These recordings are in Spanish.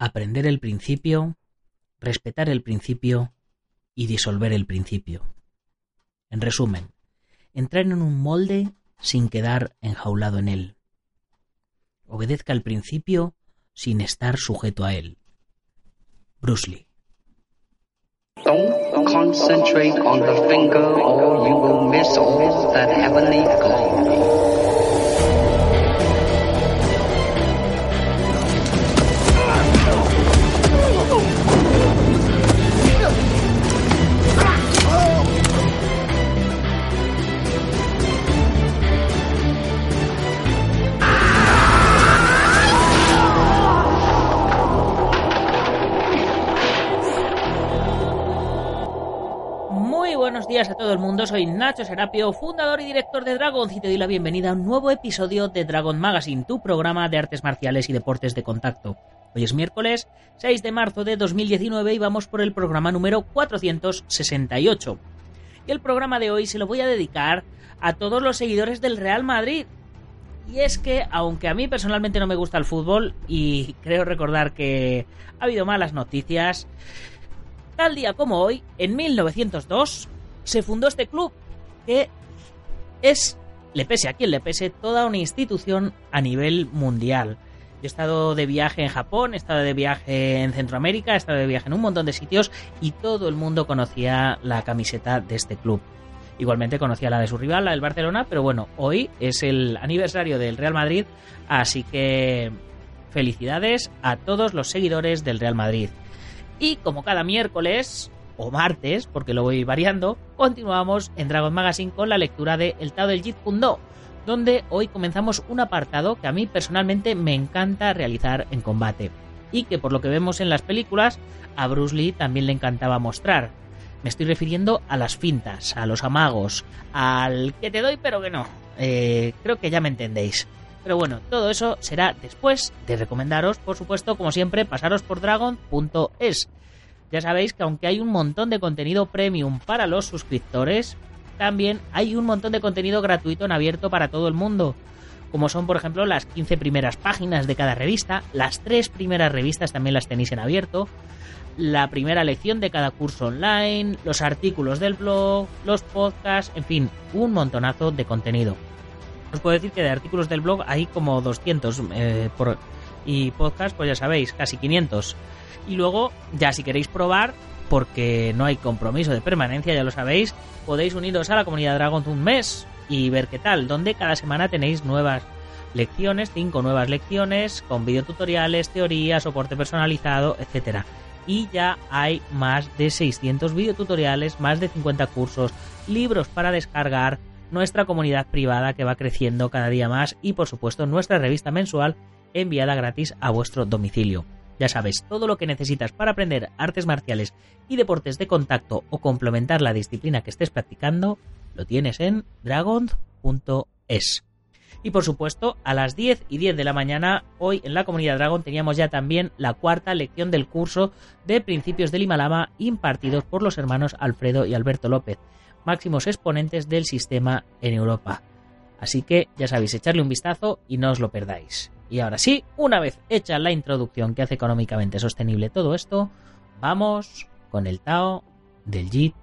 aprender el principio, respetar el principio y disolver el principio. En resumen, entrar en un molde sin quedar enjaulado en él. Obedezca el principio sin estar sujeto a él. Bruce Lee. Don't concentrate on the finger or you will miss all that heavenly glory. Días a todo el mundo, soy Nacho Serapio, fundador y director de Dragon y te doy la bienvenida a un nuevo episodio de Dragon Magazine, tu programa de artes marciales y deportes de contacto. Hoy es miércoles 6 de marzo de 2019 y vamos por el programa número 468. Y el programa de hoy se lo voy a dedicar a todos los seguidores del Real Madrid. Y es que, aunque a mí personalmente no me gusta el fútbol y creo recordar que ha habido malas noticias, Tal día como hoy, en 1902, se fundó este club, que es, le pese a quien le pese, toda una institución a nivel mundial. He estado de viaje en Japón, he estado de viaje en Centroamérica, he estado de viaje en un montón de sitios y todo el mundo conocía la camiseta de este club. Igualmente conocía la de su rival, la del Barcelona, pero bueno, hoy es el aniversario del Real Madrid, así que felicidades a todos los seguidores del Real Madrid. Y como cada miércoles o martes, porque lo voy variando, continuamos en Dragon Magazine con la lectura de El Tao del Jeet Kune Do, donde hoy comenzamos un apartado que a mí personalmente me encanta realizar en combate y que por lo que vemos en las películas a Bruce Lee también le encantaba mostrar. Me estoy refiriendo a las fintas, a los amagos, al que te doy pero que no. Eh, creo que ya me entendéis. Pero bueno, todo eso será después de recomendaros, por supuesto, como siempre, pasaros por dragon.es. Ya sabéis que aunque hay un montón de contenido premium para los suscriptores, también hay un montón de contenido gratuito en abierto para todo el mundo. Como son, por ejemplo, las 15 primeras páginas de cada revista, las tres primeras revistas también las tenéis en abierto, la primera lección de cada curso online, los artículos del blog, los podcasts, en fin, un montonazo de contenido. Os puedo decir que de artículos del blog hay como 200 eh, por, y podcast, pues ya sabéis, casi 500. Y luego, ya si queréis probar, porque no hay compromiso de permanencia, ya lo sabéis, podéis uniros a la comunidad Dragon un mes y ver qué tal, donde cada semana tenéis nuevas lecciones, cinco nuevas lecciones, con videotutoriales, teorías, soporte personalizado, etcétera. Y ya hay más de 600 videotutoriales, más de 50 cursos, libros para descargar, nuestra comunidad privada que va creciendo cada día más y por supuesto nuestra revista mensual enviada gratis a vuestro domicilio. Ya sabes, todo lo que necesitas para aprender artes marciales y deportes de contacto o complementar la disciplina que estés practicando, lo tienes en dragon.es. Y por supuesto, a las 10 y 10 de la mañana, hoy en la comunidad Dragon teníamos ya también la cuarta lección del curso de principios del Himalama impartidos por los hermanos Alfredo y Alberto López máximos exponentes del sistema en Europa. Así que ya sabéis, echarle un vistazo y no os lo perdáis. Y ahora sí, una vez hecha la introducción que hace económicamente sostenible todo esto, vamos con el Tao del Jeet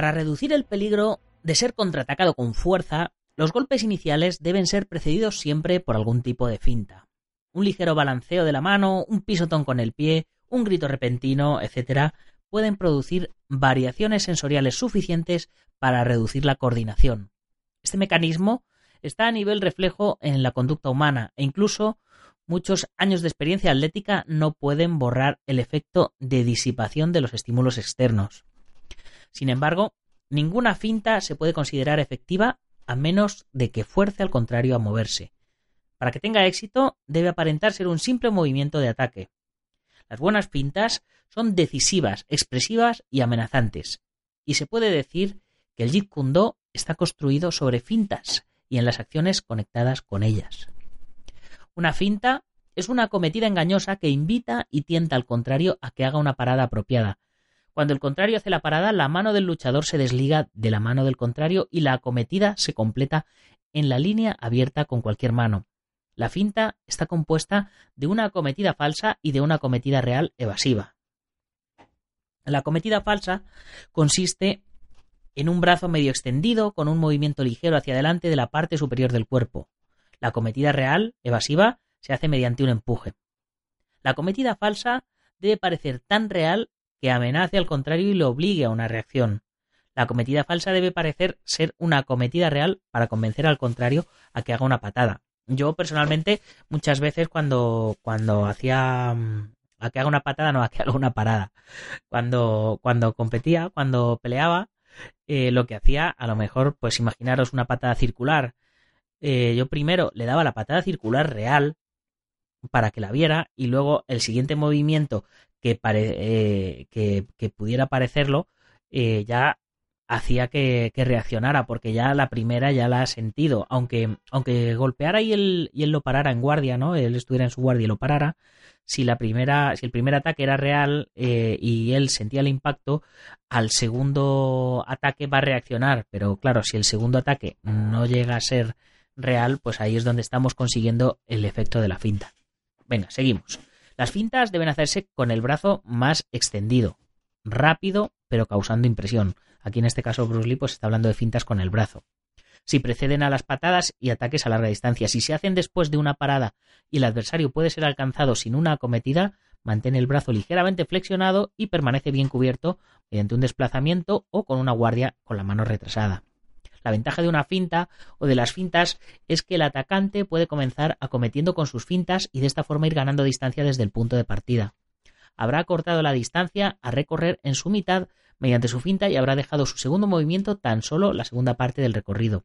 Para reducir el peligro de ser contraatacado con fuerza, los golpes iniciales deben ser precedidos siempre por algún tipo de finta. Un ligero balanceo de la mano, un pisotón con el pie, un grito repentino, etc., pueden producir variaciones sensoriales suficientes para reducir la coordinación. Este mecanismo está a nivel reflejo en la conducta humana e incluso muchos años de experiencia atlética no pueden borrar el efecto de disipación de los estímulos externos. Sin embargo, ninguna finta se puede considerar efectiva a menos de que fuerce al contrario a moverse. Para que tenga éxito, debe aparentar ser un simple movimiento de ataque. Las buenas fintas son decisivas, expresivas y amenazantes. Y se puede decir que el Jeet Kune Do está construido sobre fintas y en las acciones conectadas con ellas. Una finta es una acometida engañosa que invita y tienta al contrario a que haga una parada apropiada. Cuando el contrario hace la parada, la mano del luchador se desliga de la mano del contrario y la acometida se completa en la línea abierta con cualquier mano. La finta está compuesta de una acometida falsa y de una acometida real evasiva. La acometida falsa consiste en un brazo medio extendido con un movimiento ligero hacia adelante de la parte superior del cuerpo. La acometida real, evasiva, se hace mediante un empuje. La acometida falsa debe parecer tan real que amenace al contrario y le obligue a una reacción. La acometida falsa debe parecer ser una acometida real para convencer al contrario a que haga una patada. Yo personalmente muchas veces cuando cuando hacía mm, a que haga una patada no a que haga una parada. Cuando cuando competía, cuando peleaba, eh, lo que hacía a lo mejor pues imaginaros una patada circular. Eh, yo primero le daba la patada circular real para que la viera y luego el siguiente movimiento que, eh, que, pudiera parecerlo eh, ya hacía que, reaccionara porque ya la primera ya la ha sentido. Aunque aunque golpeara y él, y él lo parara en guardia no él estuviera en su guardia y lo parara si la primera si el primer ataque era real eh, y él sentía el impacto al segundo ataque va a reaccionar. Pero claro si el segundo ataque no llega a ser real pues ahí es donde estamos consiguiendo el efecto de la finta. Venga, seguimos. Las fintas deben hacerse con el brazo más extendido, rápido, pero causando impresión. Aquí en este caso Bruce Lee pues está hablando de fintas con el brazo. Si preceden a las patadas y ataques a larga distancia, si se hacen después de una parada y el adversario puede ser alcanzado sin una acometida, mantén el brazo ligeramente flexionado y permanece bien cubierto mediante un desplazamiento o con una guardia con la mano retrasada. La ventaja de una finta o de las fintas es que el atacante puede comenzar acometiendo con sus fintas y de esta forma ir ganando distancia desde el punto de partida. Habrá cortado la distancia a recorrer en su mitad mediante su finta y habrá dejado su segundo movimiento tan solo la segunda parte del recorrido.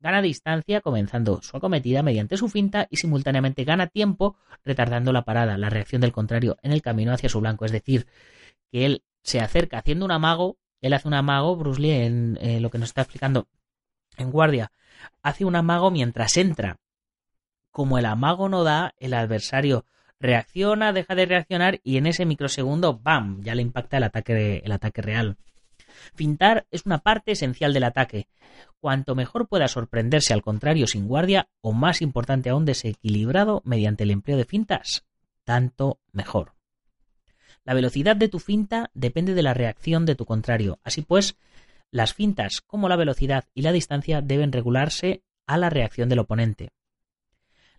Gana distancia comenzando su acometida mediante su finta y simultáneamente gana tiempo retardando la parada, la reacción del contrario en el camino hacia su blanco, es decir, que él se acerca haciendo un amago él hace un amago, Bruce Lee, en eh, lo que nos está explicando en guardia, hace un amago mientras entra. Como el amago no da, el adversario reacciona, deja de reaccionar y en ese microsegundo, ¡bam!, ya le impacta el ataque, el ataque real. Fintar es una parte esencial del ataque. Cuanto mejor pueda sorprenderse al contrario sin guardia, o más importante aún desequilibrado mediante el empleo de fintas, tanto mejor. La velocidad de tu finta depende de la reacción de tu contrario. Así pues, las fintas, como la velocidad y la distancia, deben regularse a la reacción del oponente.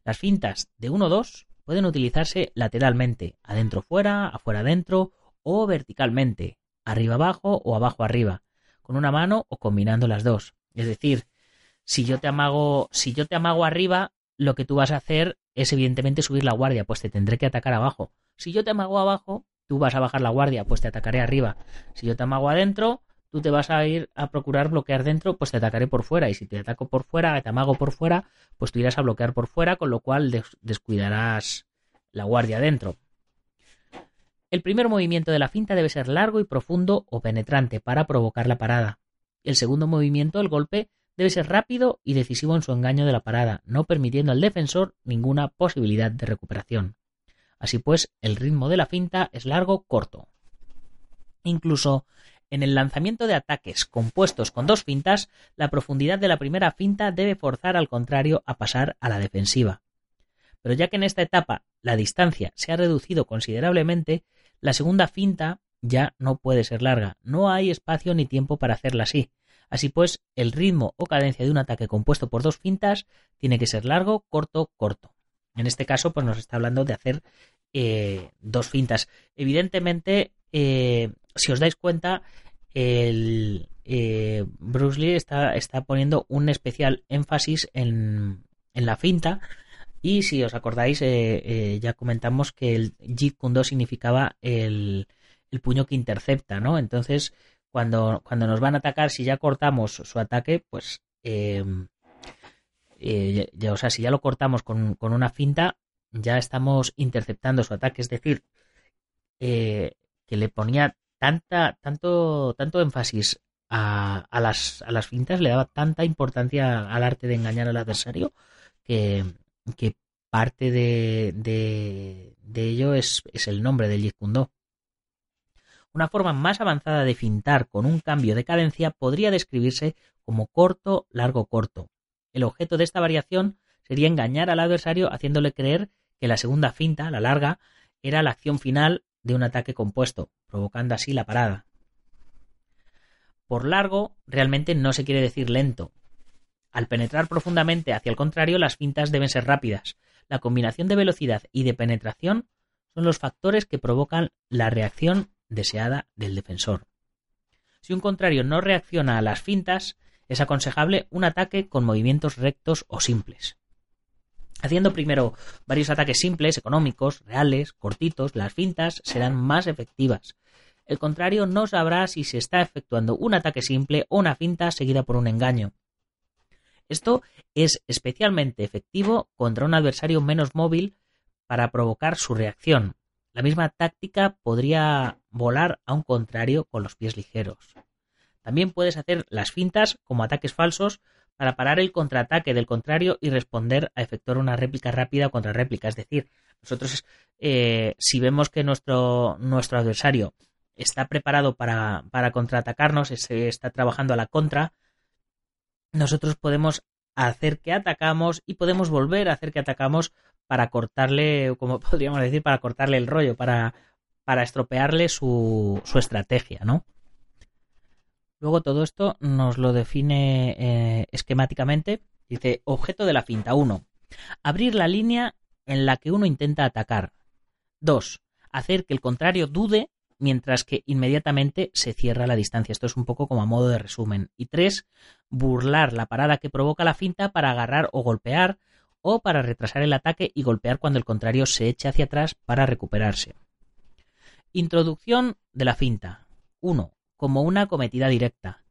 Las fintas de 1-2 pueden utilizarse lateralmente, adentro fuera, afuera adentro o verticalmente, arriba abajo o abajo arriba, con una mano o combinando las dos. Es decir, si yo te amago, si yo te amago arriba, lo que tú vas a hacer es evidentemente subir la guardia, pues te tendré que atacar abajo. Si yo te amago abajo, tú vas a bajar la guardia, pues te atacaré arriba. Si yo te amago adentro, tú te vas a ir a procurar bloquear dentro, pues te atacaré por fuera. Y si te ataco por fuera, te amago por fuera, pues tú irás a bloquear por fuera, con lo cual descuidarás la guardia dentro. El primer movimiento de la finta debe ser largo y profundo o penetrante para provocar la parada. El segundo movimiento, el golpe, debe ser rápido y decisivo en su engaño de la parada, no permitiendo al defensor ninguna posibilidad de recuperación. Así pues, el ritmo de la finta es largo, corto. Incluso en el lanzamiento de ataques compuestos con dos fintas, la profundidad de la primera finta debe forzar al contrario a pasar a la defensiva. Pero ya que en esta etapa la distancia se ha reducido considerablemente, la segunda finta ya no puede ser larga, no hay espacio ni tiempo para hacerla así. Así pues, el ritmo o cadencia de un ataque compuesto por dos fintas tiene que ser largo, corto, corto. En este caso, pues nos está hablando de hacer eh, dos fintas. Evidentemente, eh, si os dais cuenta, el, eh, Bruce Lee está, poniendo un especial énfasis en, la finta. Y si os acordáis, ya comentamos que el Jeet Kune significaba el, el, puño que intercepta, ¿no? Entonces, cuando, cuando nos van a atacar, si ya cortamos su ataque, pues eh, ya, o sea, si ya lo cortamos con, una finta, ya estamos interceptando su ataque. Es decir, eh, que le ponía tanta, tanto, tanto énfasis a, las, a las fintas, le daba tanta importancia al arte de engañar al adversario que, que parte de, de, ello es, es, el nombre del Jeet Una forma más avanzada de fintar con un cambio de cadencia podría describirse como corto, largo, corto. El objeto de esta variación sería engañar al adversario haciéndole creer que la segunda finta, la larga, era la acción final de un ataque compuesto, provocando así la parada. Por largo realmente no se quiere decir lento. Al penetrar profundamente hacia el contrario, las fintas deben ser rápidas. La combinación de velocidad y de penetración son los factores que provocan la reacción deseada del defensor. Si un contrario no reacciona a las fintas, es aconsejable un ataque con movimientos rectos o simples. Haciendo primero varios ataques simples, económicos, reales, cortitos, las fintas serán más efectivas. El contrario no sabrá si se está efectuando un ataque simple o una finta seguida por un engaño. Esto es especialmente efectivo contra un adversario menos móvil para provocar su reacción. La misma táctica podría volar a un contrario con los pies ligeros. También puedes hacer las fintas como ataques falsos para parar el contraataque del contrario y responder a efectuar una réplica rápida contra réplica. Es decir, nosotros eh, si vemos que nuestro, nuestro adversario está preparado para, para contraatacarnos, está trabajando a la contra, nosotros podemos hacer que atacamos y podemos volver a hacer que atacamos para cortarle, como podríamos decir, para cortarle el rollo, para, para estropearle su, su estrategia, ¿no? Luego todo esto nos lo define eh, esquemáticamente. Dice objeto de la finta 1. Abrir la línea en la que uno intenta atacar. 2. Hacer que el contrario dude mientras que inmediatamente se cierra la distancia. Esto es un poco como a modo de resumen. Y 3. Burlar la parada que provoca la finta para agarrar o golpear o para retrasar el ataque y golpear cuando el contrario se eche hacia atrás para recuperarse. Introducción de la finta. 1 como una cometida directa.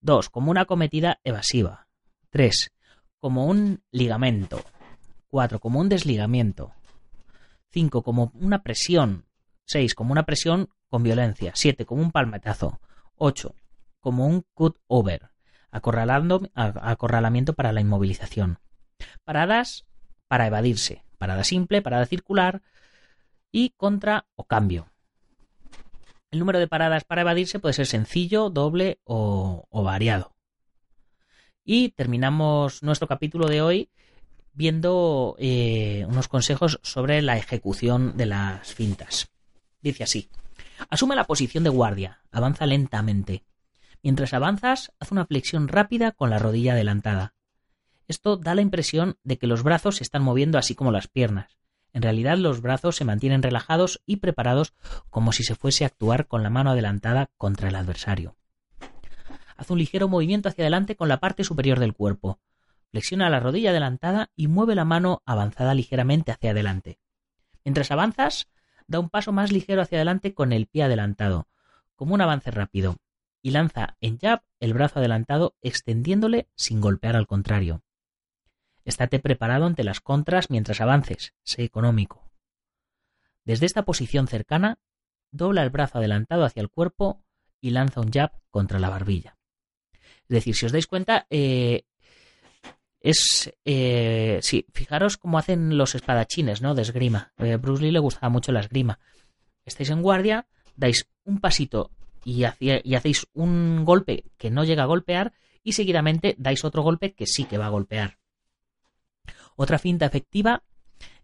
2. Como una cometida evasiva. 3. Como un ligamento. 4. Como un desligamiento. 5. Como una presión. 6. Como una presión con violencia. 7. Como un palmetazo. 8. Como un cut over. acorralamiento para la inmovilización. Paradas para evadirse. Parada simple, parada circular y contra o cambio. El número de paradas para evadirse puede ser sencillo, doble o, variado. Y terminamos nuestro capítulo de hoy viendo eh, unos consejos sobre la ejecución de las fintas. Dice así. Asume la posición de guardia, avanza lentamente. Mientras avanzas, haz una flexión rápida con la rodilla adelantada. Esto da la impresión de que los brazos se están moviendo así como las piernas, en realidad los brazos se mantienen relajados y preparados como si se fuese a actuar con la mano adelantada contra el adversario. Haz un ligero movimiento hacia adelante con la parte superior del cuerpo. Flexiona la rodilla adelantada y mueve la mano avanzada ligeramente hacia adelante. Mientras avanzas, da un paso más ligero hacia adelante con el pie adelantado, como un avance rápido, y lanza en jab el brazo adelantado extendiéndole sin golpear al contrario. Estate preparado ante las contras mientras avances. Sé económico. Desde esta posición cercana, dobla el brazo adelantado hacia el cuerpo y lanza un jab contra la barbilla. Es decir, si os dais cuenta, eh, es. Eh, sí, fijaros cómo hacen los espadachines, ¿no? De esgrima. Eh, Bruce Lee le gustaba mucho la esgrima. Estáis en guardia, dais un pasito y, y hacéis un golpe que no llega a golpear, y seguidamente dais otro golpe que sí que va a golpear. Otra finta efectiva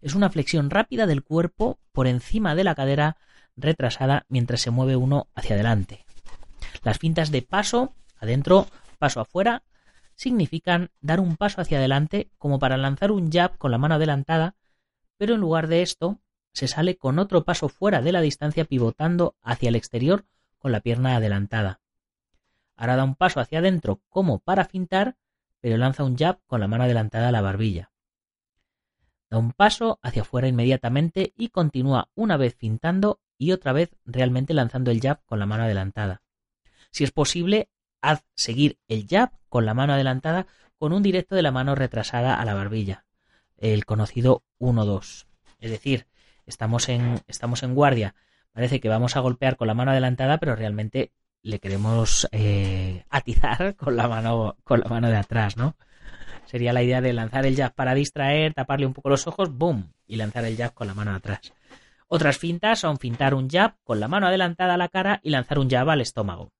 es una flexión rápida del cuerpo por encima de la cadera retrasada mientras se mueve uno hacia adelante. Las fintas de paso, adentro, paso afuera, significan dar un paso hacia adelante como para lanzar un jab con la mano adelantada, pero en lugar de esto se sale con otro paso fuera de la distancia pivotando hacia el exterior con la pierna adelantada. Ahora da un paso hacia adentro como para fintar, pero lanza un jab con la mano adelantada a la barbilla. Da un paso hacia afuera inmediatamente y continúa una vez pintando y otra vez realmente lanzando el jab con la mano adelantada. Si es posible, haz seguir el jab con la mano adelantada con un directo de la mano retrasada a la barbilla, el conocido 1-2. Es decir, estamos en, estamos en guardia, parece que vamos a golpear con la mano adelantada, pero realmente le queremos eh, atizar con la mano con la mano de atrás, ¿no? Sería la idea de lanzar el jab para distraer, taparle un poco los ojos, ¡boom! y lanzar el jab con la mano atrás. Otras fintas son fintar un jab con la mano adelantada a la cara y lanzar un jab al estómago.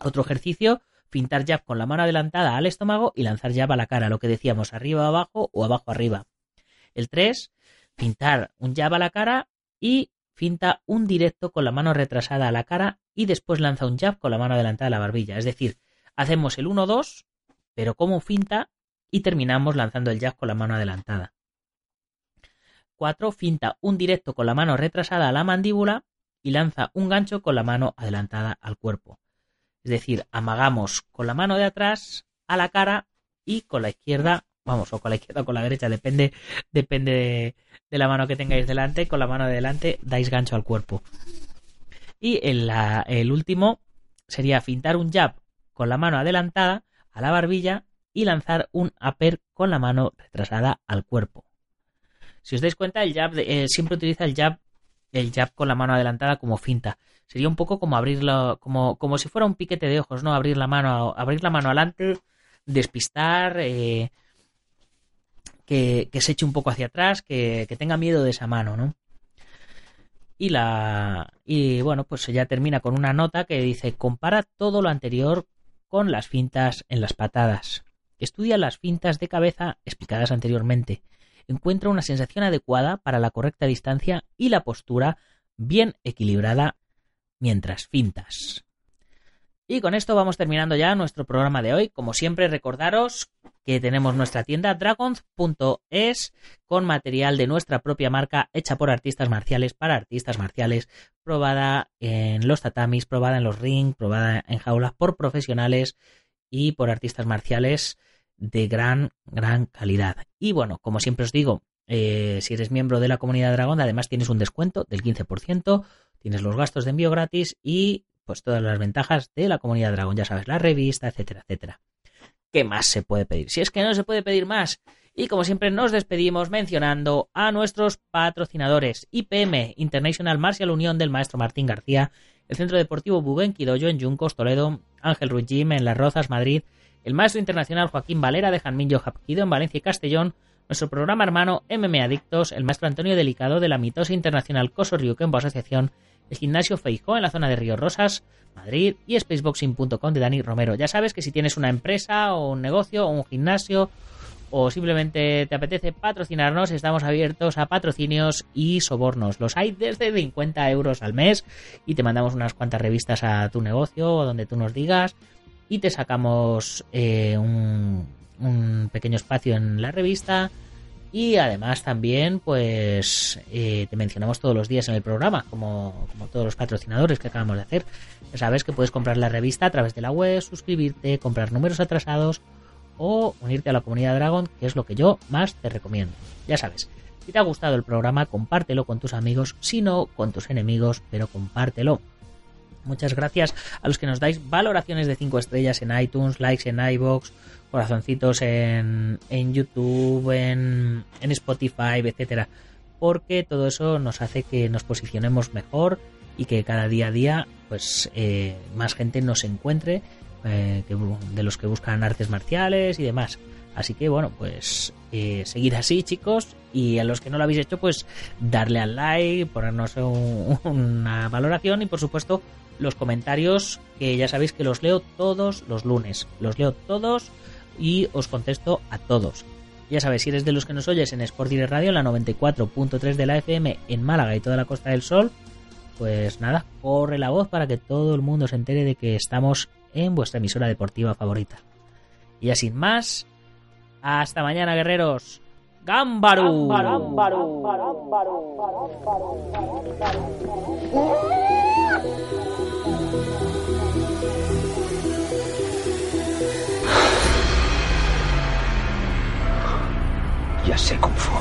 Otro ejercicio, fintar jab con la mano adelantada al estómago y lanzar jab a la cara, lo que decíamos arriba abajo o abajo arriba. El 3, fintar un jab a la cara y finta un directo con la mano retrasada a la cara y después lanza un jab con la mano adelantada a la barbilla. Es decir, hacemos el 1-2, pero como finta y terminamos lanzando el jab con la mano adelantada. 4. Finta un directo con la mano retrasada a la mandíbula y lanza un gancho con la mano adelantada al cuerpo. Es decir, amagamos con la mano de atrás a la cara y con la izquierda, vamos, o con la izquierda o con la derecha, depende, depende de, la mano que tengáis delante, con la mano de delante dais gancho al cuerpo. Y el, el último sería fintar un jab con la mano adelantada a la barbilla y lanzar un upper con la mano retrasada al cuerpo. Si os dais cuenta, el jab eh, siempre utiliza el jab, el jab con la mano adelantada como finta. Sería un poco como abrirlo, como, como si fuera un piquete de ojos, ¿no? Abrir la mano, abrir la mano adelante, despistar, eh, que, se eche un poco hacia atrás, que, tenga miedo de esa mano, ¿no? Y la. Y bueno, pues ya termina con una nota que dice: compara todo lo anterior con las fintas en las patadas. Estudia las fintas de cabeza explicadas anteriormente. Encuentra una sensación adecuada para la correcta distancia y la postura bien equilibrada mientras fintas. Y con esto vamos terminando ya nuestro programa de hoy. Como siempre, recordaros que tenemos nuestra tienda dragons.es con material de nuestra propia marca hecha por artistas marciales para artistas marciales, probada en los tatamis, probada en los rings, probada en jaulas por profesionales y por artistas marciales de gran, gran calidad. Y bueno, como siempre os digo, eh, si eres miembro de la comunidad Dragón, además tienes un descuento del 15%, tienes los gastos de envío gratis y pues todas las ventajas de la comunidad Dragón, ya sabes, la revista, etcétera, etcétera. ¿Qué más se puede pedir? Si es que no se puede pedir más. Y como siempre nos despedimos mencionando a nuestros patrocinadores IPM, International Martial Unión del maestro Martín García, el Centro Deportivo Bubenquidoyo en Yuncos, Toledo, Ángel Ruiz en Las Rozas, Madrid, el maestro internacional Joaquín Valera de Janmillo Japquido en Valencia y Castellón, nuestro programa hermano MM Adictos, el maestro Antonio Delicado de la mitosa internacional Coso Ryukenbo Asociación, el gimnasio Feijó en la zona de Río Rosas, Madrid y spaceboxing.com de Dani Romero. Ya sabes que si tienes una empresa o un negocio o un gimnasio o simplemente te apetece patrocinarnos, estamos abiertos a patrocinios y sobornos. Los hay desde 50 euros al mes y te mandamos unas cuantas revistas a tu negocio o donde tú nos digas y te sacamos eh, un, pequeño espacio en la revista y además también pues eh, te mencionamos todos los días en el programa como, como, todos los patrocinadores que acabamos de hacer ya sabes que puedes comprar la revista a través de la web suscribirte comprar números atrasados o unirte a la comunidad Dragon que es lo que yo más te recomiendo ya sabes si te ha gustado el programa compártelo con tus amigos si no con tus enemigos pero compártelo Muchas gracias a los que nos dais valoraciones de 5 estrellas en iTunes, likes en iBox, corazoncitos en, en YouTube, en, en Spotify, etcétera. Porque todo eso nos hace que nos posicionemos mejor y que cada día a día pues eh, más gente nos encuentre eh, de los que buscan artes marciales y demás. Así que bueno, pues eh, seguir así chicos y a los que no lo habéis hecho pues darle al like, ponernos una valoración y por supuesto los comentarios que ya sabéis que los leo todos los lunes. Los leo todos y os contesto a todos. Ya sabéis, si eres de los que nos oyes en Sport Radio, la 94.3 de la FM en Málaga y toda la Costa del Sol, pues nada, corre la voz para que todo el mundo se entere de que estamos en vuestra emisora deportiva favorita. Y ya sin más, hasta mañana, guerreros. ¡Gámbaru! Ya sé cómo fue.